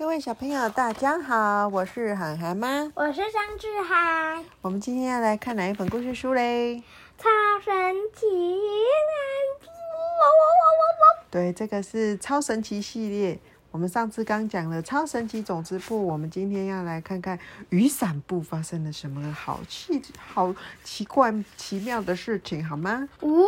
各位小朋友，大家好，我是涵涵妈。我是张志涵。我们今天要来看哪一本故事书嘞？超神奇蓝布！哇哇哇哇哇！对，这个是超神奇系列。我们上次刚讲了超神奇种子部，我们今天要来看看雨伞部发生了什么好奇、好奇怪、奇妙的事情，好吗？呜，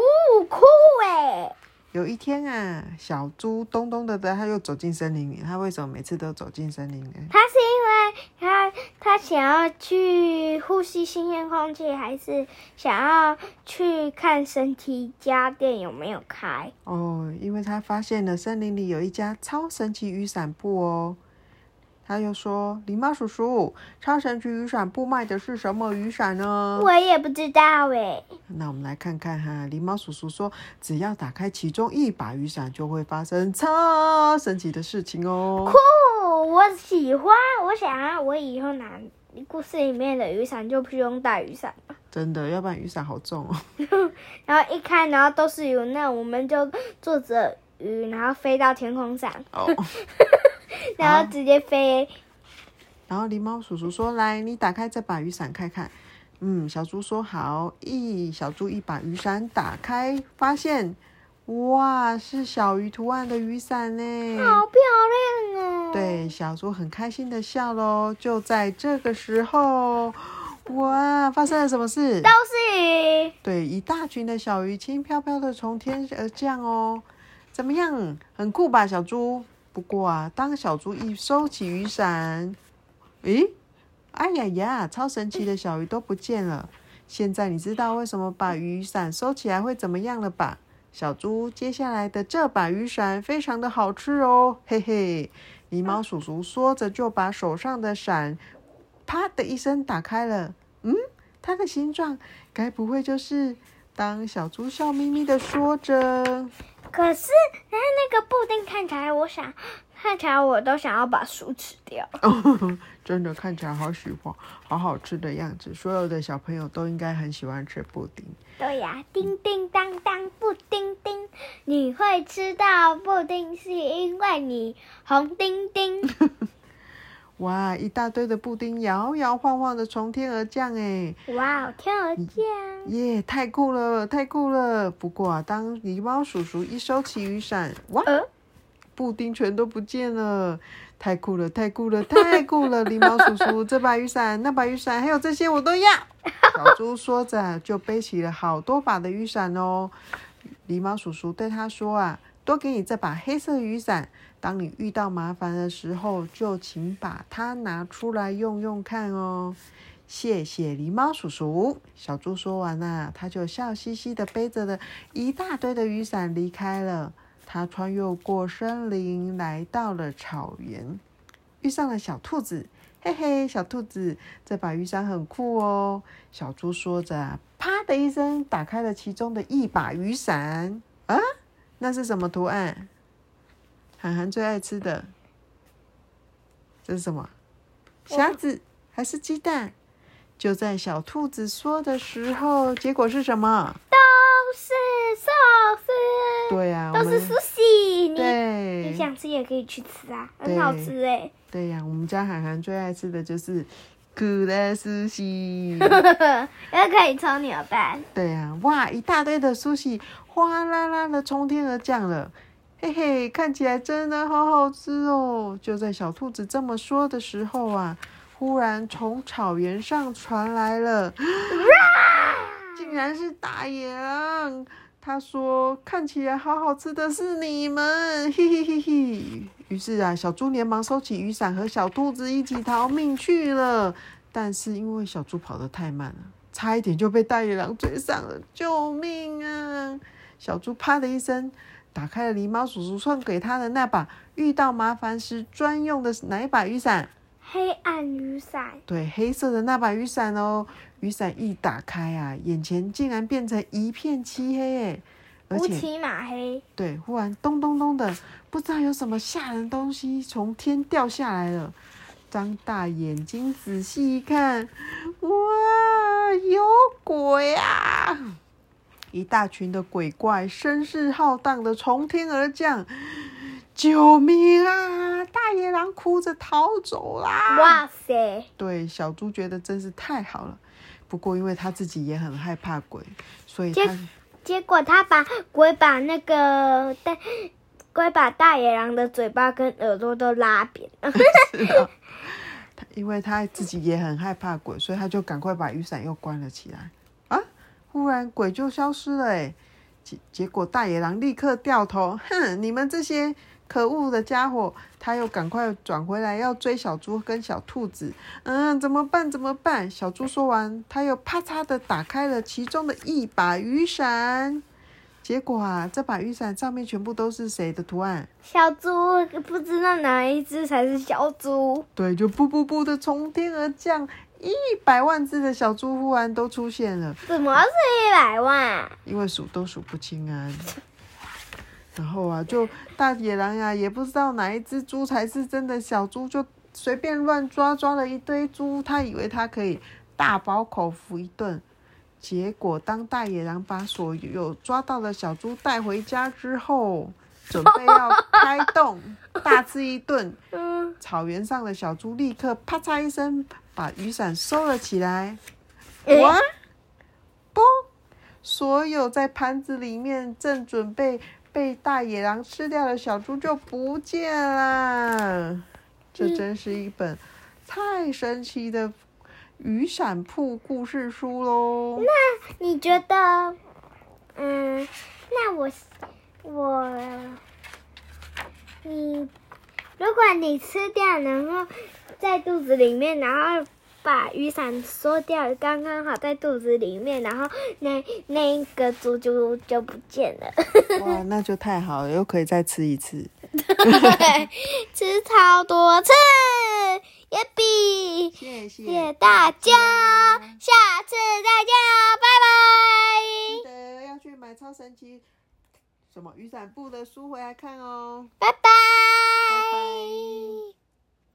酷哎！有一天啊，小猪咚咚的的，他又走进森林里。他为什么每次都走进森林呢？他是因为他他想要去呼吸新鲜空气，还是想要去看神奇家电有没有开？哦，因为他发现了森林里有一家超神奇雨伞铺哦。他又说：“狸猫叔叔，超神奇雨伞布卖的是什么雨伞呢？”我也不知道诶。那我们来看看哈，狸猫叔叔说：“只要打开其中一把雨伞，就会发生超神奇的事情哦。”酷，我喜欢，我想要我以后拿故事里面的雨伞就不用带雨伞了。真的，要不然雨伞好重哦。然后一开，然后都是有，那我们就坐着雨，然后飞到天空上。哦。然后直接飞。然后狸猫叔叔说：“来，你打开这把雨伞看看。”嗯，小猪说：“好。”一小猪一把雨伞打开，发现，哇，是小鱼图案的雨伞呢，好漂亮哦！对，小猪很开心的笑喽。就在这个时候，哇，发生了什么事？都是鱼。对，一大群的小鱼轻飘飘的从天而降哦。怎么样？很酷吧，小猪？不过啊，当小猪一收起雨伞，诶，哎呀呀，超神奇的小鱼都不见了。现在你知道为什么把雨伞收起来会怎么样了吧？小猪接下来的这把雨伞非常的好吃哦，嘿嘿。狸猫叔叔说着就把手上的伞啪的一声打开了。嗯，它的形状该不会就是当小猪笑眯眯的说着。可是，那那个布丁看起来，我想看起来我都想要把书吃掉。真的看起来好喜欢，好好吃的样子。所有的小朋友都应该很喜欢吃布丁。对呀，叮叮当当，布丁丁，你会吃到布丁是因为你红叮叮。哇！一大堆的布丁摇摇晃晃的从天而降，哎！哇，天而降！耶，太酷了，太酷了！不过啊，当狸猫叔叔一收起雨伞，哇，布丁全都不见了！太酷了，太酷了，太酷了！狸猫叔叔，这把雨伞、那把雨伞，还有这些我都要。小猪说着，就背起了好多把的雨伞哦。狸猫叔叔对他说啊。多给你这把黑色雨伞，当你遇到麻烦的时候，就请把它拿出来用用看哦。谢谢狸猫叔叔。小猪说完了，他就笑嘻嘻的背着了一大堆的雨伞离开了。他穿越过森林，来到了草原，遇上了小兔子。嘿嘿，小兔子，这把雨伞很酷哦。小猪说着，啪的一声，打开了其中的一把雨伞。啊！那是什么图案？涵涵最爱吃的，这是什么？虾子还是鸡蛋？就在小兔子说的时候，结果是什么？都是寿司。对呀，都是苏西。对，你想吃也可以去吃啊，很好吃哎。对呀，我们家涵涵最爱吃的就是苦的苏西，又可以抽扭蛋。对呀，哇，一大堆的苏西。哗啦啦的从天而降了，嘿嘿，看起来真的好好吃哦！就在小兔子这么说的时候啊，忽然从草原上传来了，竟然是大野狼！他说：“看起来好好吃的是你们，嘿嘿嘿嘿。”于是啊，小猪连忙收起雨伞，和小兔子一起逃命去了。但是因为小猪跑得太慢了，差一点就被大野狼追上了！救命啊！小猪啪的一声，打开了狸猫叔叔送给他的那把遇到麻烦时专用的哪一把雨伞？黑暗雨伞。对，黑色的那把雨伞哦。雨伞一打开啊，眼前竟然变成一片漆黑诶，乌漆嘛黑。对，忽然咚咚咚的，不知道有什么吓人东西从天掉下来了。张大眼睛仔细一看，哇，有鬼啊！一大群的鬼怪声势浩荡的从天而降，救命啊！大哭着逃走啦！哇塞！对，小猪觉得真是太好了。不过因为他自己也很害怕鬼，所以结他结果他把鬼把那个大鬼把大野狼的嘴巴跟耳朵都拉扁了。他因为他自己也很害怕鬼，所以他就赶快把雨伞又关了起来。啊！忽然鬼就消失了哎！结结果大野狼立刻掉头，哼！你们这些可恶的家伙！他又赶快转回来要追小猪跟小兔子。嗯，怎么办？怎么办？小猪说完，他又啪嚓的打开了其中的一把雨伞。结果啊，这把雨伞上面全部都是谁的图案？小猪不知道哪一只才是小猪。对，就噗噗噗的从天而降，一百万只的小猪忽然都出现了。怎么是一百万？因为数都数不清啊。然后啊，就大野狼呀，也不知道哪一只猪才是真的小猪，就随便乱抓，抓了一堆猪。他以为他可以大饱口福一顿。结果，当大野狼把所有抓到的小猪带回家之后，准备要开动 大吃一顿。草原上的小猪立刻啪嚓一声把雨伞收了起来。哇！不，所有在盘子里面正准备被大野狼吃掉的小猪就不见了。这真是一本太神奇的。雨伞铺故事书喽。那你觉得，嗯，那我我你，如果你吃掉，然后在肚子里面，然后把雨伞缩掉，刚刚好在肚子里面，然后那那个猪就就不见了。哇，那就太好了，又可以再吃一次。对，吃超多次。耶比，谢谢大家，下次再见哦，拜拜。记得要去买超神奇什么雨伞布的书回来看哦，拜拜。